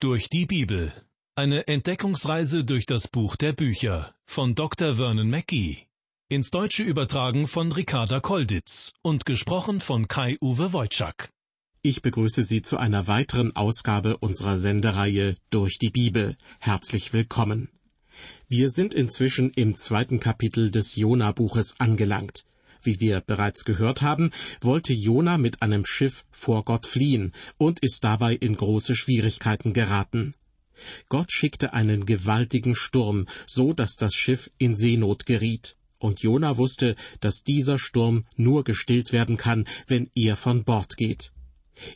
Durch die Bibel. Eine Entdeckungsreise durch das Buch der Bücher von Dr. Vernon Mackey. Ins Deutsche übertragen von Ricarda Kolditz und gesprochen von Kai-Uwe Wojczak. Ich begrüße Sie zu einer weiteren Ausgabe unserer Sendereihe Durch die Bibel. Herzlich willkommen. Wir sind inzwischen im zweiten Kapitel des Jona-Buches angelangt. Wie wir bereits gehört haben, wollte Jona mit einem Schiff vor Gott fliehen und ist dabei in große Schwierigkeiten geraten. Gott schickte einen gewaltigen Sturm, so dass das Schiff in Seenot geriet. Und Jona wusste, dass dieser Sturm nur gestillt werden kann, wenn er von Bord geht.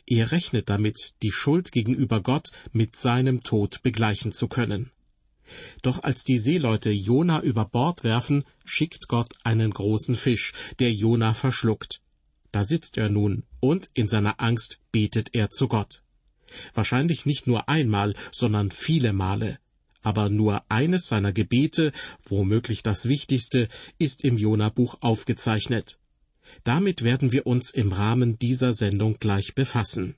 Er rechnet damit, die Schuld gegenüber Gott mit seinem Tod begleichen zu können. Doch als die Seeleute Jona über Bord werfen, schickt Gott einen großen Fisch, der Jona verschluckt. Da sitzt er nun, und in seiner Angst betet er zu Gott. Wahrscheinlich nicht nur einmal, sondern viele Male. Aber nur eines seiner Gebete, womöglich das wichtigste, ist im Jona-Buch aufgezeichnet. Damit werden wir uns im Rahmen dieser Sendung gleich befassen.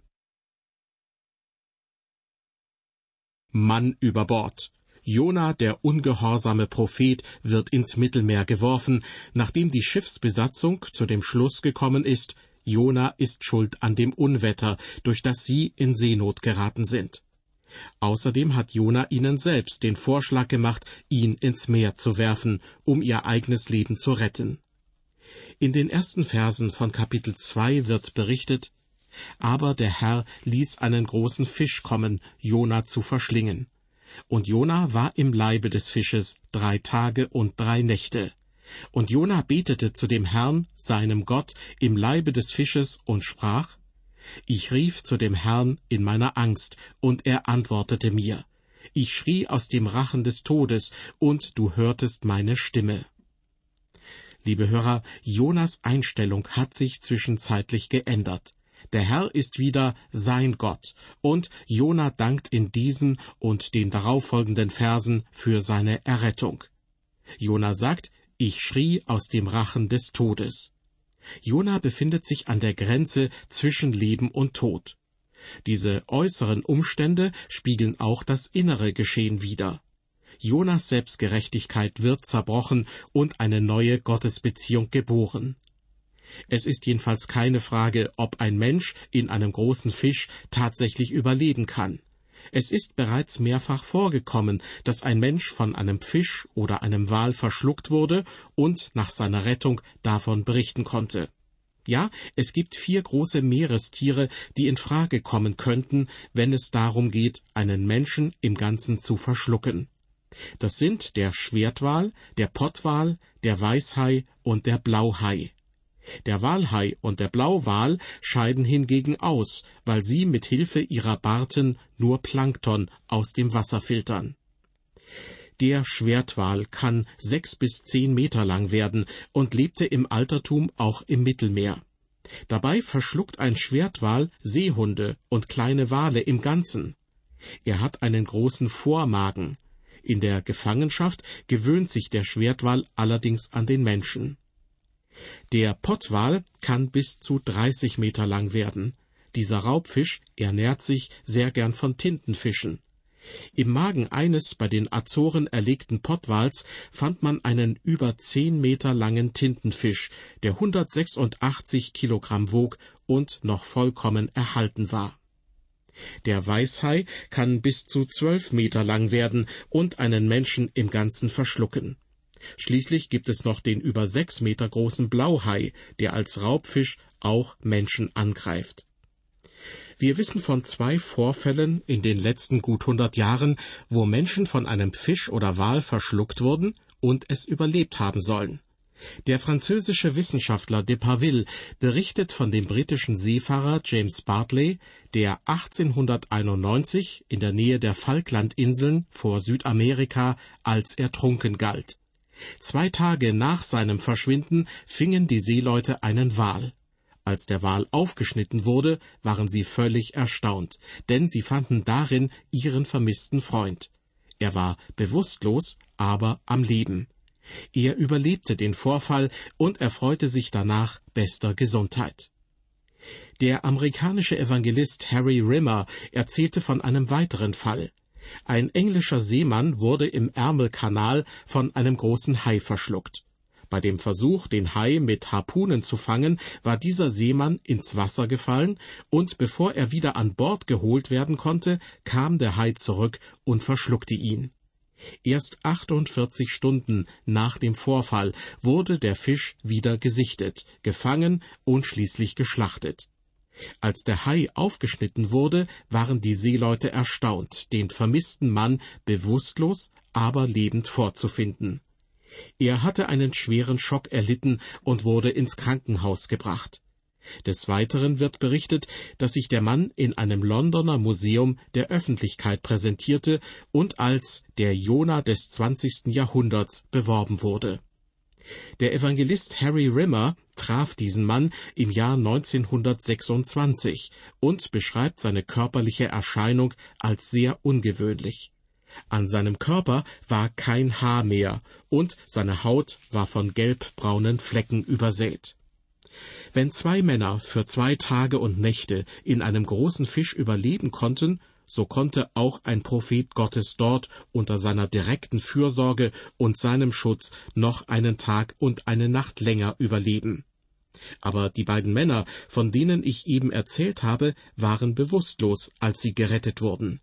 Mann über Bord. Jona, der ungehorsame Prophet, wird ins Mittelmeer geworfen, nachdem die Schiffsbesatzung zu dem Schluss gekommen ist, Jona ist schuld an dem Unwetter, durch das sie in Seenot geraten sind. Außerdem hat Jona ihnen selbst den Vorschlag gemacht, ihn ins Meer zu werfen, um ihr eigenes Leben zu retten. In den ersten Versen von Kapitel 2 wird berichtet, aber der Herr ließ einen großen Fisch kommen, Jona zu verschlingen. Und Jona war im Leibe des Fisches drei Tage und drei Nächte. Und Jona betete zu dem Herrn, seinem Gott, im Leibe des Fisches und sprach, Ich rief zu dem Herrn in meiner Angst, und er antwortete mir. Ich schrie aus dem Rachen des Todes, und du hörtest meine Stimme. Liebe Hörer, Jonas Einstellung hat sich zwischenzeitlich geändert. Der Herr ist wieder sein Gott, und Jona dankt in diesen und den darauffolgenden Versen für seine Errettung. Jona sagt, ich schrie aus dem Rachen des Todes. Jona befindet sich an der Grenze zwischen Leben und Tod. Diese äußeren Umstände spiegeln auch das innere Geschehen wider. Jonas Selbstgerechtigkeit wird zerbrochen und eine neue Gottesbeziehung geboren. Es ist jedenfalls keine Frage, ob ein Mensch in einem großen Fisch tatsächlich überleben kann. Es ist bereits mehrfach vorgekommen, dass ein Mensch von einem Fisch oder einem Wal verschluckt wurde und nach seiner Rettung davon berichten konnte. Ja, es gibt vier große Meerestiere, die in Frage kommen könnten, wenn es darum geht, einen Menschen im Ganzen zu verschlucken. Das sind der Schwertwal, der Pottwal, der Weißhai und der Blauhai. Der Walhai und der Blauwal scheiden hingegen aus, weil sie mit Hilfe ihrer Barten nur Plankton aus dem Wasser filtern. Der Schwertwal kann sechs bis zehn Meter lang werden und lebte im Altertum auch im Mittelmeer. Dabei verschluckt ein Schwertwal Seehunde und kleine Wale im Ganzen. Er hat einen großen Vormagen. In der Gefangenschaft gewöhnt sich der Schwertwal allerdings an den Menschen. Der Pottwal kann bis zu 30 Meter lang werden. Dieser Raubfisch ernährt sich sehr gern von Tintenfischen. Im Magen eines bei den Azoren erlegten Pottwals fand man einen über zehn Meter langen Tintenfisch, der 186 Kilogramm wog und noch vollkommen erhalten war. Der Weißhai kann bis zu zwölf Meter lang werden und einen Menschen im Ganzen verschlucken. Schließlich gibt es noch den über sechs Meter großen Blauhai, der als Raubfisch auch Menschen angreift. Wir wissen von zwei Vorfällen in den letzten gut hundert Jahren, wo Menschen von einem Fisch oder Wal verschluckt wurden und es überlebt haben sollen. Der französische Wissenschaftler Deparville berichtet von dem britischen Seefahrer James Bartley, der 1891 in der Nähe der Falklandinseln vor Südamerika als ertrunken galt. Zwei Tage nach seinem Verschwinden fingen die Seeleute einen Wal. Als der Wal aufgeschnitten wurde, waren sie völlig erstaunt, denn sie fanden darin ihren vermissten Freund. Er war bewusstlos, aber am Leben. Er überlebte den Vorfall und erfreute sich danach bester Gesundheit. Der amerikanische Evangelist Harry Rimmer erzählte von einem weiteren Fall. Ein englischer Seemann wurde im Ärmelkanal von einem großen Hai verschluckt. Bei dem Versuch, den Hai mit Harpunen zu fangen, war dieser Seemann ins Wasser gefallen, und bevor er wieder an Bord geholt werden konnte, kam der Hai zurück und verschluckte ihn. Erst 48 Stunden nach dem Vorfall wurde der Fisch wieder gesichtet, gefangen und schließlich geschlachtet. Als der Hai aufgeschnitten wurde, waren die Seeleute erstaunt, den vermissten Mann bewusstlos, aber lebend vorzufinden. Er hatte einen schweren Schock erlitten und wurde ins Krankenhaus gebracht. Des Weiteren wird berichtet, dass sich der Mann in einem Londoner Museum der Öffentlichkeit präsentierte und als der Jona des 20. Jahrhunderts beworben wurde. Der Evangelist Harry Rimmer traf diesen Mann im Jahr 1926 und beschreibt seine körperliche Erscheinung als sehr ungewöhnlich. An seinem Körper war kein Haar mehr und seine Haut war von gelbbraunen Flecken übersät. Wenn zwei Männer für zwei Tage und Nächte in einem großen Fisch überleben konnten, so konnte auch ein Prophet Gottes dort unter seiner direkten Fürsorge und seinem Schutz noch einen Tag und eine Nacht länger überleben. Aber die beiden Männer, von denen ich eben erzählt habe, waren bewusstlos, als sie gerettet wurden.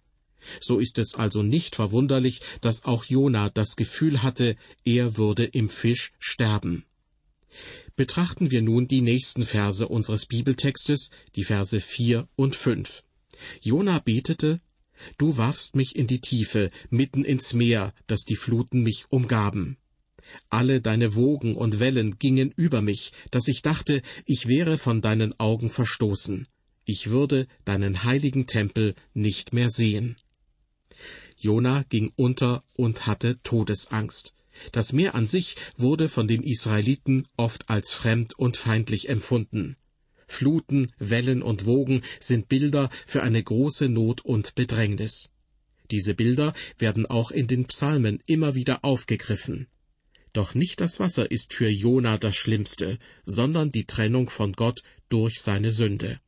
So ist es also nicht verwunderlich, dass auch Jona das Gefühl hatte, er würde im Fisch sterben. Betrachten wir nun die nächsten Verse unseres Bibeltextes, die Verse vier und fünf. Jona betete, Du warfst mich in die Tiefe, mitten ins Meer, dass die Fluten mich umgaben. Alle deine Wogen und Wellen gingen über mich, dass ich dachte, ich wäre von deinen Augen verstoßen. Ich würde deinen heiligen Tempel nicht mehr sehen. Jona ging unter und hatte Todesangst. Das Meer an sich wurde von den Israeliten oft als fremd und feindlich empfunden. Fluten, Wellen und Wogen sind Bilder für eine große Not und Bedrängnis. Diese Bilder werden auch in den Psalmen immer wieder aufgegriffen. Doch nicht das Wasser ist für Jona das Schlimmste, sondern die Trennung von Gott durch seine Sünde.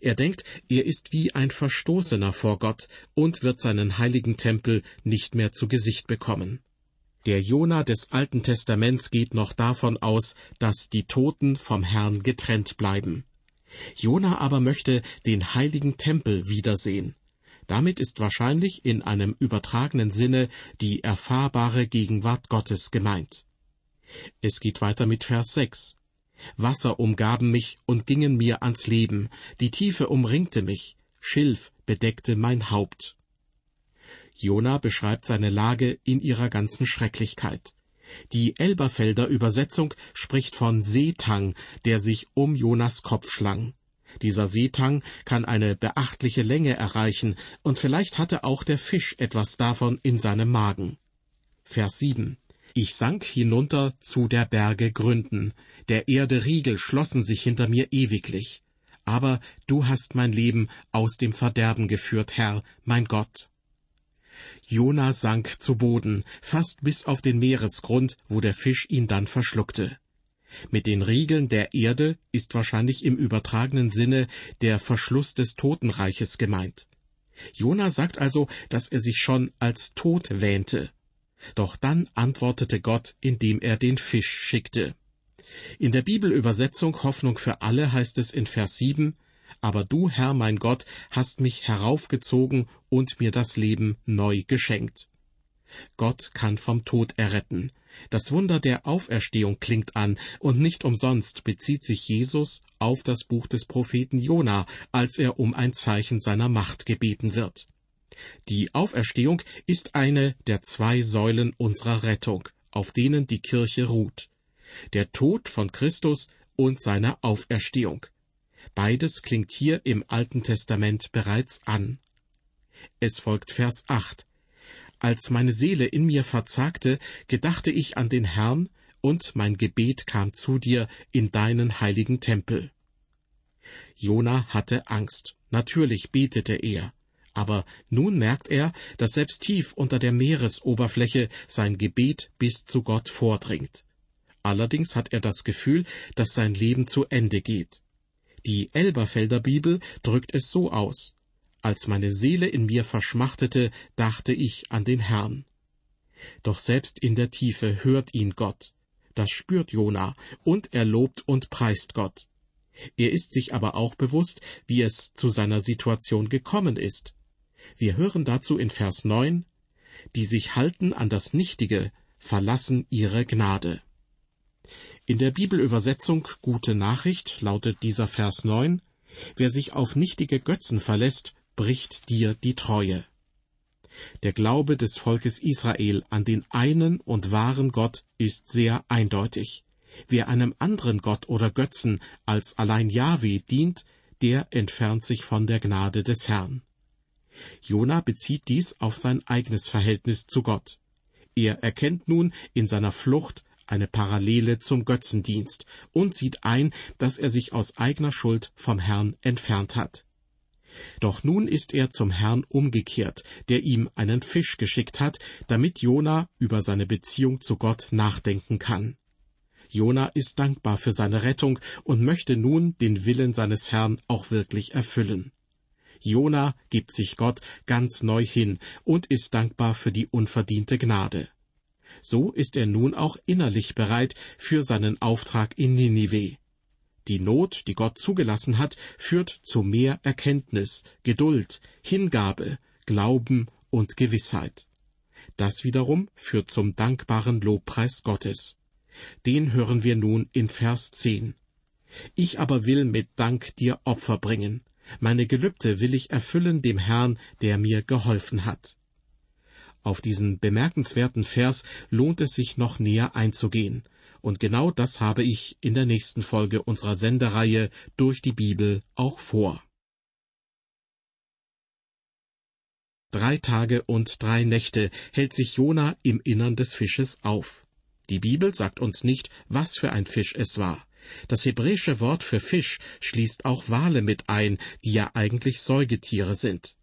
Er denkt, er ist wie ein Verstoßener vor Gott und wird seinen heiligen Tempel nicht mehr zu Gesicht bekommen. Der Jona des Alten Testaments geht noch davon aus, dass die Toten vom Herrn getrennt bleiben. Jona aber möchte den heiligen Tempel wiedersehen. Damit ist wahrscheinlich in einem übertragenen Sinne die erfahrbare Gegenwart Gottes gemeint. Es geht weiter mit Vers 6. Wasser umgaben mich und gingen mir ans Leben, die Tiefe umringte mich, Schilf bedeckte mein Haupt. Jona beschreibt seine Lage in ihrer ganzen Schrecklichkeit. Die Elberfelder Übersetzung spricht von Seetang, der sich um Jonas Kopf schlang. Dieser Seetang kann eine beachtliche Länge erreichen, und vielleicht hatte auch der Fisch etwas davon in seinem Magen. Vers 7 ich sank hinunter zu der Berge Gründen, der Erde Riegel schlossen sich hinter mir ewiglich. Aber du hast mein Leben aus dem Verderben geführt, Herr, mein Gott. Jona sank zu Boden, fast bis auf den Meeresgrund, wo der Fisch ihn dann verschluckte. Mit den Riegeln der Erde ist wahrscheinlich im übertragenen Sinne der Verschluss des Totenreiches gemeint. Jona sagt also, dass er sich schon als tot wähnte. Doch dann antwortete Gott, indem er den Fisch schickte. In der Bibelübersetzung Hoffnung für alle heißt es in Vers 7, Aber du, Herr mein Gott, hast mich heraufgezogen und mir das Leben neu geschenkt. Gott kann vom Tod erretten. Das Wunder der Auferstehung klingt an, und nicht umsonst bezieht sich Jesus auf das Buch des Propheten Jona, als er um ein Zeichen seiner Macht gebeten wird. Die Auferstehung ist eine der zwei Säulen unserer Rettung, auf denen die Kirche ruht. Der Tod von Christus und seine Auferstehung. Beides klingt hier im Alten Testament bereits an. Es folgt Vers 8. Als meine Seele in mir verzagte, gedachte ich an den Herrn, und mein Gebet kam zu dir in deinen heiligen Tempel. Jona hatte Angst. Natürlich betete er. Aber nun merkt er, dass selbst tief unter der Meeresoberfläche sein Gebet bis zu Gott vordringt. Allerdings hat er das Gefühl, dass sein Leben zu Ende geht. Die Elberfelder Bibel drückt es so aus. Als meine Seele in mir verschmachtete, dachte ich an den Herrn. Doch selbst in der Tiefe hört ihn Gott. Das spürt Jona, und er lobt und preist Gott. Er ist sich aber auch bewusst, wie es zu seiner Situation gekommen ist. Wir hören dazu in Vers 9, die sich halten an das Nichtige, verlassen ihre Gnade. In der Bibelübersetzung Gute Nachricht lautet dieser Vers 9, Wer sich auf nichtige Götzen verlässt, bricht dir die Treue. Der Glaube des Volkes Israel an den einen und wahren Gott ist sehr eindeutig. Wer einem anderen Gott oder Götzen als allein Jahwe dient, der entfernt sich von der Gnade des Herrn. Jona bezieht dies auf sein eigenes Verhältnis zu Gott. Er erkennt nun in seiner Flucht eine Parallele zum Götzendienst und sieht ein, dass er sich aus eigener Schuld vom Herrn entfernt hat. Doch nun ist er zum Herrn umgekehrt, der ihm einen Fisch geschickt hat, damit Jona über seine Beziehung zu Gott nachdenken kann. Jona ist dankbar für seine Rettung und möchte nun den Willen seines Herrn auch wirklich erfüllen. Jona gibt sich Gott ganz neu hin und ist dankbar für die unverdiente Gnade. So ist er nun auch innerlich bereit für seinen Auftrag in Ninive. Die Not, die Gott zugelassen hat, führt zu mehr Erkenntnis, Geduld, Hingabe, Glauben und Gewissheit. Das wiederum führt zum dankbaren Lobpreis Gottes. Den hören wir nun in Vers 10. Ich aber will mit Dank dir Opfer bringen. Meine Gelübde will ich erfüllen dem Herrn, der mir geholfen hat. Auf diesen bemerkenswerten Vers lohnt es sich noch näher einzugehen, und genau das habe ich in der nächsten Folge unserer Sendereihe durch die Bibel auch vor. Drei Tage und drei Nächte hält sich Jona im Innern des Fisches auf. Die Bibel sagt uns nicht, was für ein Fisch es war. Das hebräische Wort für Fisch schließt auch Wale mit ein, die ja eigentlich Säugetiere sind.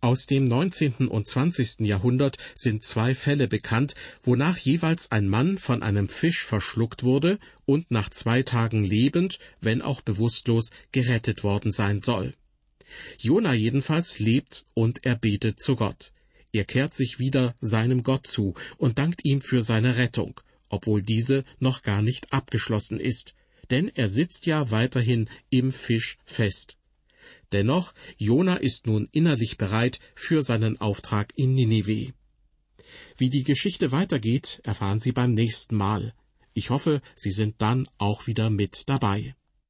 Aus dem 19. und 20. Jahrhundert sind zwei Fälle bekannt, wonach jeweils ein Mann von einem Fisch verschluckt wurde und nach zwei Tagen lebend, wenn auch bewusstlos, gerettet worden sein soll. Jona jedenfalls lebt und er betet zu Gott. Er kehrt sich wieder seinem Gott zu und dankt ihm für seine Rettung, obwohl diese noch gar nicht abgeschlossen ist, denn er sitzt ja weiterhin im Fisch fest. Dennoch, Jona ist nun innerlich bereit für seinen Auftrag in Ninive. Wie die Geschichte weitergeht, erfahren Sie beim nächsten Mal. Ich hoffe, Sie sind dann auch wieder mit dabei.